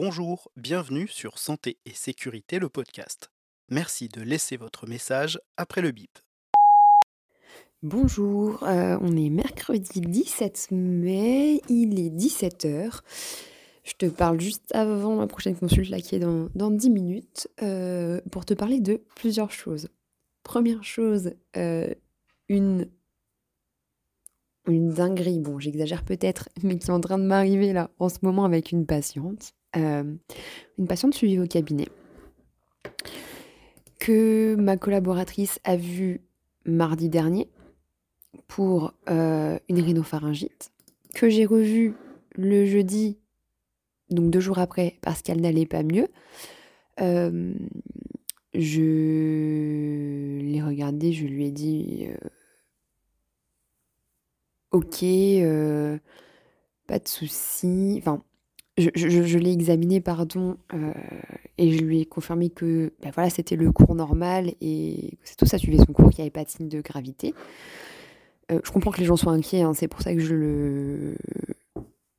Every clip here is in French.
Bonjour, bienvenue sur Santé et Sécurité, le podcast. Merci de laisser votre message après le bip. Bonjour, euh, on est mercredi 17 mai, il est 17h. Je te parle juste avant ma prochaine consulte là qui est dans, dans 10 minutes euh, pour te parler de plusieurs choses. Première chose, euh, une, une dinguerie, bon j'exagère peut-être, mais qui est en train de m'arriver là en ce moment avec une patiente. Euh, une patiente suivie au cabinet que ma collaboratrice a vue mardi dernier pour euh, une rhinopharyngite, que j'ai revue le jeudi, donc deux jours après, parce qu'elle n'allait pas mieux. Euh, je l'ai regardée, je lui ai dit Ok, pas de souci. Enfin, je, l'ai examiné, pardon, euh, et je lui ai confirmé que ben voilà, c'était le cours normal et que tout ça suivait son cours, qu'il n'y avait pas de signe de gravité. Euh, je comprends que les gens soient inquiets, hein, c'est pour ça que je le.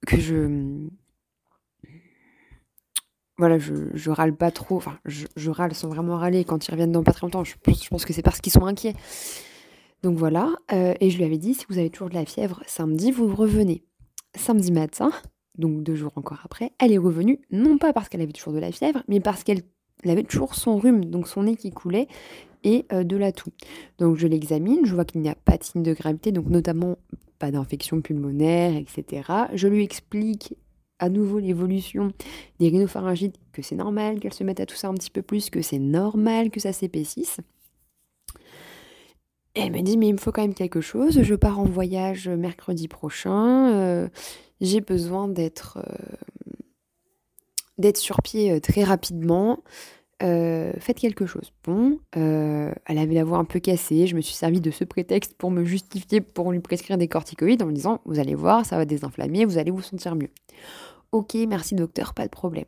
que je. Voilà, je, râle pas trop, enfin, je, râle sans vraiment râler quand ils reviennent dans pas très longtemps. Je pense, je pense que c'est parce qu'ils sont inquiets. Donc voilà, euh, et je lui avais dit si vous avez toujours de la fièvre samedi, vous revenez. Samedi matin, donc deux jours encore après, elle est revenue, non pas parce qu'elle avait toujours de la fièvre, mais parce qu'elle avait toujours son rhume, donc son nez qui coulait, et euh, de la toux. Donc je l'examine, je vois qu'il n'y a pas de signe de gravité, donc notamment pas d'infection pulmonaire, etc. Je lui explique à nouveau l'évolution des rhinopharyngites, que c'est normal qu'elle se mette à tousser un petit peu plus, que c'est normal que ça s'épaississe. Elle me dit, mais il me faut quand même quelque chose, je pars en voyage mercredi prochain. Euh, j'ai besoin d'être euh, d'être sur pied euh, très rapidement. Faites quelque chose. Bon, elle avait la voix un peu cassée. Je me suis servi de ce prétexte pour me justifier, pour lui prescrire des corticoïdes en me disant Vous allez voir, ça va désinflammer, vous allez vous sentir mieux. Ok, merci docteur, pas de problème.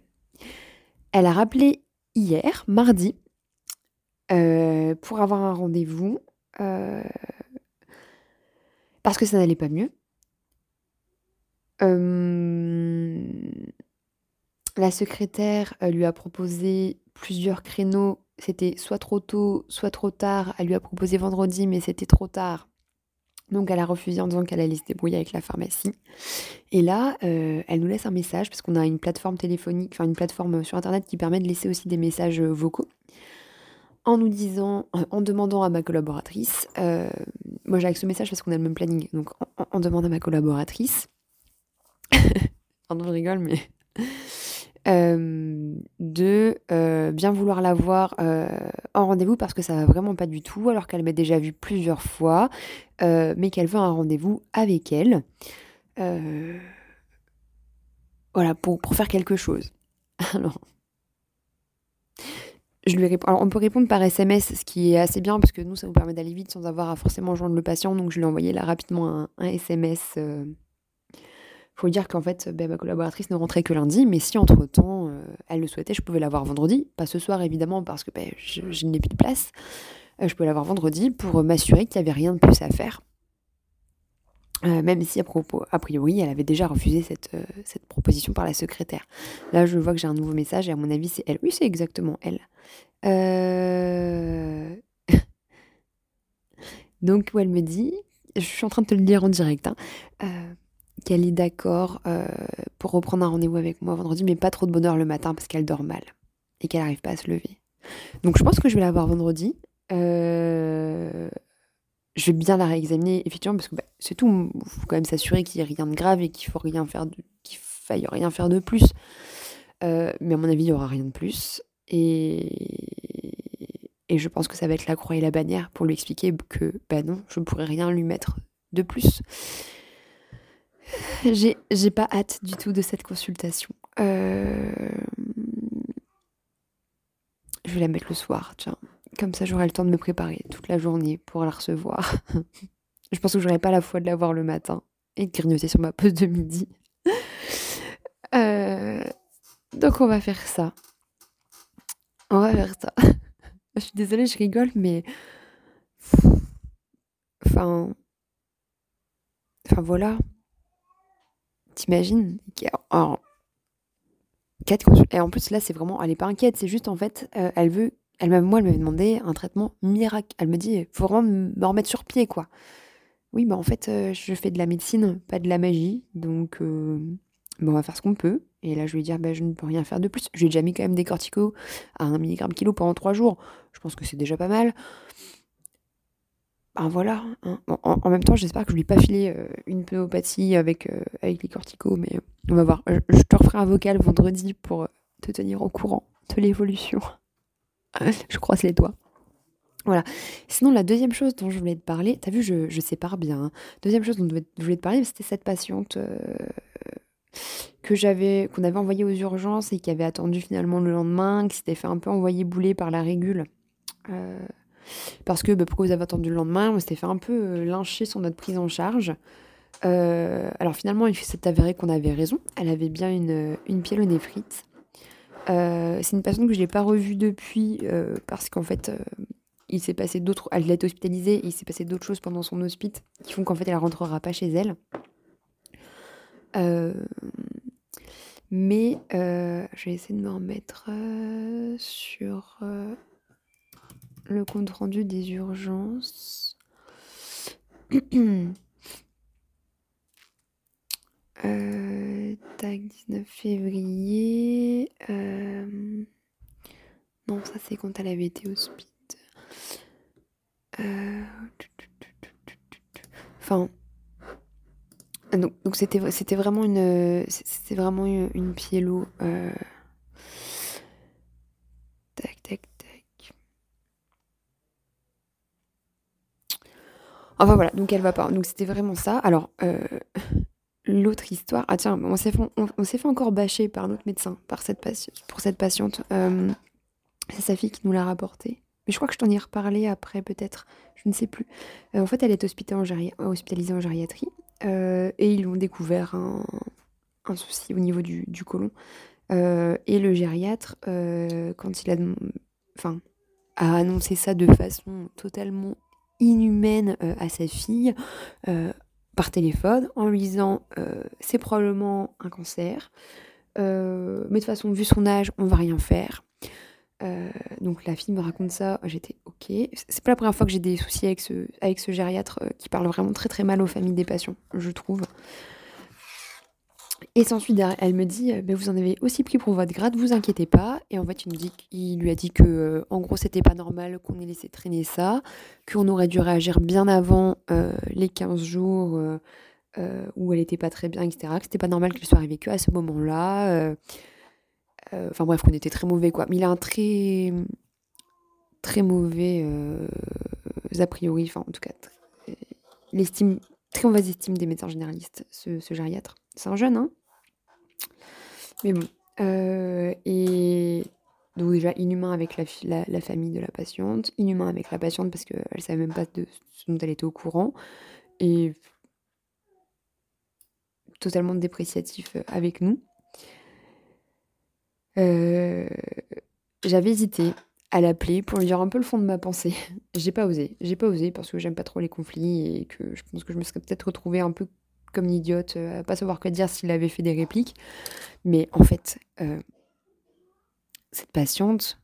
Elle a rappelé hier, mardi, pour avoir un rendez-vous parce que ça n'allait pas mieux. la secrétaire lui a proposé plusieurs créneaux. C'était soit trop tôt, soit trop tard. Elle lui a proposé vendredi, mais c'était trop tard. Donc elle a refusé en disant qu'elle allait se débrouiller avec la pharmacie. Et là, elle nous laisse un message parce qu'on a une plateforme téléphonique, enfin une plateforme sur internet qui permet de laisser aussi des messages vocaux. En nous disant, en demandant à ma collaboratrice, moi j'ai avec ce message parce qu'on a le même planning, donc en demandant à ma collaboratrice Pardon, je rigole, mais. Euh, de euh, bien vouloir la voir euh, en rendez-vous parce que ça va vraiment pas du tout, alors qu'elle m'a déjà vu plusieurs fois, mais qu'elle veut un rendez-vous avec elle. voilà, pour, pour, faire quelque chose. Alors. Je lui réponds. Alors, on peut répondre par SMS, ce qui est assez bien parce que nous, ça nous permet d'aller vite sans avoir à forcément joindre le patient. Donc, je lui ai envoyé là rapidement un, SMS faut dire qu'en fait, ben, ma collaboratrice ne rentrait que lundi, mais si entre-temps, euh, elle le souhaitait, je pouvais l'avoir vendredi. Pas ce soir, évidemment, parce que ben, je, n'ai plus de place. Euh, je pouvais l'avoir vendredi pour m'assurer qu'il n'y avait rien de plus à faire. Euh, même si, à a priori, elle avait déjà refusé cette, cette proposition par la secrétaire. Là, je vois que j'ai un nouveau message, et à mon avis, c'est elle. Oui, c'est exactement elle. Donc, où elle me dit, je suis en train de te le dire en direct, hein, qu'elle est d'accord euh, pour reprendre un rendez-vous avec moi vendredi, mais pas trop de bonheur le matin parce qu'elle dort mal et qu'elle n'arrive pas à se lever. Donc je pense que je vais la voir vendredi. Je vais bien la réexaminer, effectivement, parce que bah, c'est tout. Il faut quand même s'assurer qu'il n'y ait rien de grave et qu'il faut rien faire qu'il faille rien faire de plus. Euh, mais à mon avis, il n'y aura rien de plus. Et... et je pense que ça va être la croix et la bannière pour lui expliquer que, bah non, je ne pourrais rien lui mettre de plus. J'ai, j'ai pas hâte du tout de cette consultation. Euh, je vais la mettre le soir, tiens. Comme ça, j'aurai le temps de me préparer toute la journée pour la recevoir. je pense que j'aurai pas la foi de la voir le matin et de grignoter sur ma pause de midi. Euh, donc, on va faire ça. On va faire ça. je suis désolée, je rigole, mais. Enfin. Enfin, voilà. T'imagines quatre consultations. Et en plus, là, c'est vraiment, elle est pas inquiète, c'est juste en fait, euh, elle veut, elle m'a, moi, elle m'avait demandé un traitement miracle. Elle me dit, faut vraiment me remettre sur pied, quoi. Oui, bah en fait, euh, je fais de la médecine, pas de la magie, donc euh, bah, on va faire ce qu'on peut. Et là, je lui ai dit, bah, je ne peux rien faire de plus. J'ai déjà mis quand même des corticos à 1 mg kilo pendant 3 jours. Je pense que c'est déjà pas mal. Ben voilà. Hein. En, même temps, j'espère que je lui ai pas filé euh, une pneumopathie avec, avec les corticos, mais on va voir. Je, te referai un vocal vendredi pour te tenir au courant de l'évolution. je croise les doigts. Voilà. Sinon, la deuxième chose dont je voulais te parler, t'as vu, je, je sépare bien. Hein. Deuxième chose dont je voulais te parler, c'était cette patiente que j'avais, qu'on avait envoyée aux urgences et qui avait attendu finalement le lendemain, qui s'était fait un peu envoyer bouler par la régule. Parce que bah, pourquoi vous avez attendu le lendemain? On s'était fait un peu euh, lyncher sur notre prise en charge. Euh, alors finalement, il s'est avéré qu'on avait raison. Elle avait bien une, une pyélonéphrite. Euh, c'est une patiente que je n'ai pas revue depuis parce qu'en fait, il s'est passé d'autres. Elle a été hospitalisée et il s'est passé d'autres choses pendant son hospice qui font qu'en fait, elle rentrera pas chez elle. mais je vais essayer de me remettre sur le compte rendu des urgences. euh, tac, 19 février. Euh, non, ça c'est quand elle avait été hospitalisée. Euh, enfin. Donc c'était vraiment une c'était vraiment une, une piélo. Euh, Enfin voilà, donc elle va pas. Donc c'était vraiment ça. Alors, euh, l'autre histoire. Ah tiens, on s'est fait, on, fait encore bâcher par notre médecin par cette pour cette patiente. Euh, c'est sa fille qui nous l'a rapporté. Mais je crois que je t'en ai reparlé après, peut-être. Je ne sais plus. Euh, en fait, elle est hospitalisée en, gériatrie. et ils ont découvert un, souci au niveau du, du côlon. et le gériatre, quand il a, enfin, a annoncé ça de façon totalement inhumaine euh, à sa fille euh, par téléphone en lui disant euh, c'est probablement un cancer, mais de toute façon, vu son âge, on va rien faire. donc la fille me raconte ça, j'étais ok. C'est pas la première fois que j'ai des soucis avec ce, avec ce gériatre qui parle vraiment très très mal aux familles des patients, je trouve. Et ensuite, elle me dit «Ben, Vous en avez aussi pris pour votre grade, vous inquiétez pas. Et en fait, il, dit, il lui a dit que, euh, en gros, c'était pas normal qu'on ait laissé traîner ça, qu'on aurait dû réagir bien avant euh, les 15 jours euh, où elle était pas très bien, etc. Que c'était pas normal qu'il soit arrivé que à ce moment-là. Enfin bref, qu'on était très mauvais, quoi. Mais il a un très, très mauvais a priori, enfin en tout cas, l'estime, très mauvaise estime des médecins généralistes, ce, ce gériatre. C'est un jeune, hein? Mais bon. Euh, et donc déjà inhumain avec la, la, famille de la patiente, inhumain avec la patiente parce qu'elle ne savait même pas de ce dont elle était au courant, et totalement dépréciatif avec nous. Euh, j'avais hésité à l'appeler pour lui dire un peu le fond de ma pensée. j'ai pas osé, j'ai pas osé parce que j'aime pas trop les conflits et que je pense que je me serais peut-être retrouvée un peu comme une idiote, euh, pas savoir quoi dire s'il avait fait des répliques. Mais en fait, euh, cette patiente,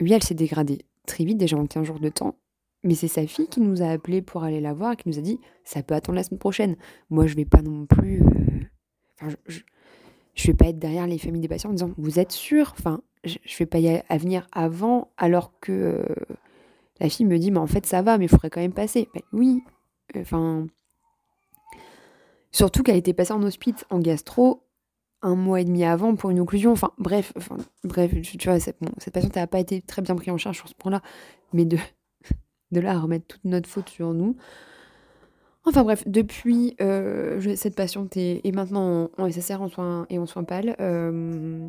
oui, elle s'est dégradée très vite, déjà en 15 jours de temps. Mais c'est sa fille qui nous a appelé pour aller la voir et qui nous a dit ça peut attendre la semaine prochaine. Moi, je vais pas non plus. Euh, je, je, vais pas être derrière les familles des patients en disant vous êtes sûr Enfin, je, je vais pas y venir avant alors que la fille me dit mais en fait ça va, mais il faudrait quand même passer. Ben, oui, enfin. Surtout qu'elle était passée en hospice en gastro un mois et demi avant pour une occlusion. Enfin, bref, tu vois, cette, patiente n'a pas été très bien prise en charge sur ce point-là. Mais de, de là à remettre toute notre faute sur nous. Enfin bref, depuis, euh, cette patiente est, maintenant en, SSR en soins et en soins pâles. Euh,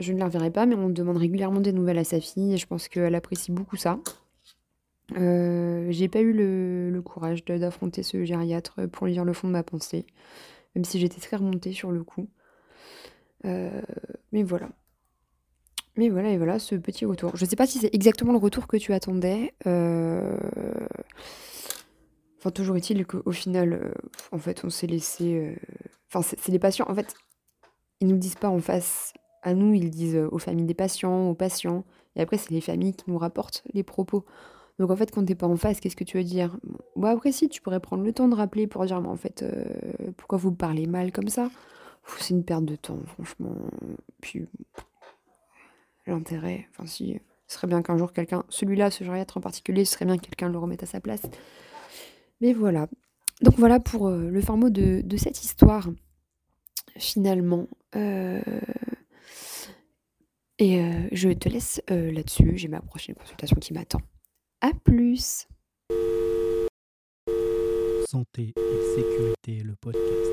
je ne la reverrai pas, mais on demande régulièrement des nouvelles à sa fille et je pense qu'elle apprécie beaucoup ça. Euh, j'ai pas eu le, courage d'affronter ce gériatre pour lire le fond de ma pensée, même si j'étais très remontée sur le coup. Euh, mais voilà. Mais voilà, et voilà ce petit retour. Je sais pas si c'est exactement le retour que tu attendais. Euh, enfin, toujours est-il qu'au final, en fait, on s'est laissé. Enfin, c'est les patients. En fait, ils nous disent pas en face à nous, ils disent aux familles des patients, aux patients. Et après, c'est les familles qui nous rapportent les propos. Donc en fait, quand t'es pas en face, qu'est-ce que tu veux dire? Bon, après, si, tu pourrais prendre le temps de rappeler pour dire, mais en fait, pourquoi vous parlez mal comme ça? C'est une perte de temps, franchement. Puis, l'intérêt, enfin si, ce serait bien qu'un jour quelqu'un, celui-là, ce gériatre en particulier, ce serait bien que quelqu'un le remette à sa place. Mais voilà. Donc voilà pour le fin mot de, cette histoire, finalement. Euh... Et euh, je te laisse euh, là-dessus. J'ai ma prochaine consultation qui m'attend. À plus Santé et sécurité, le podcast.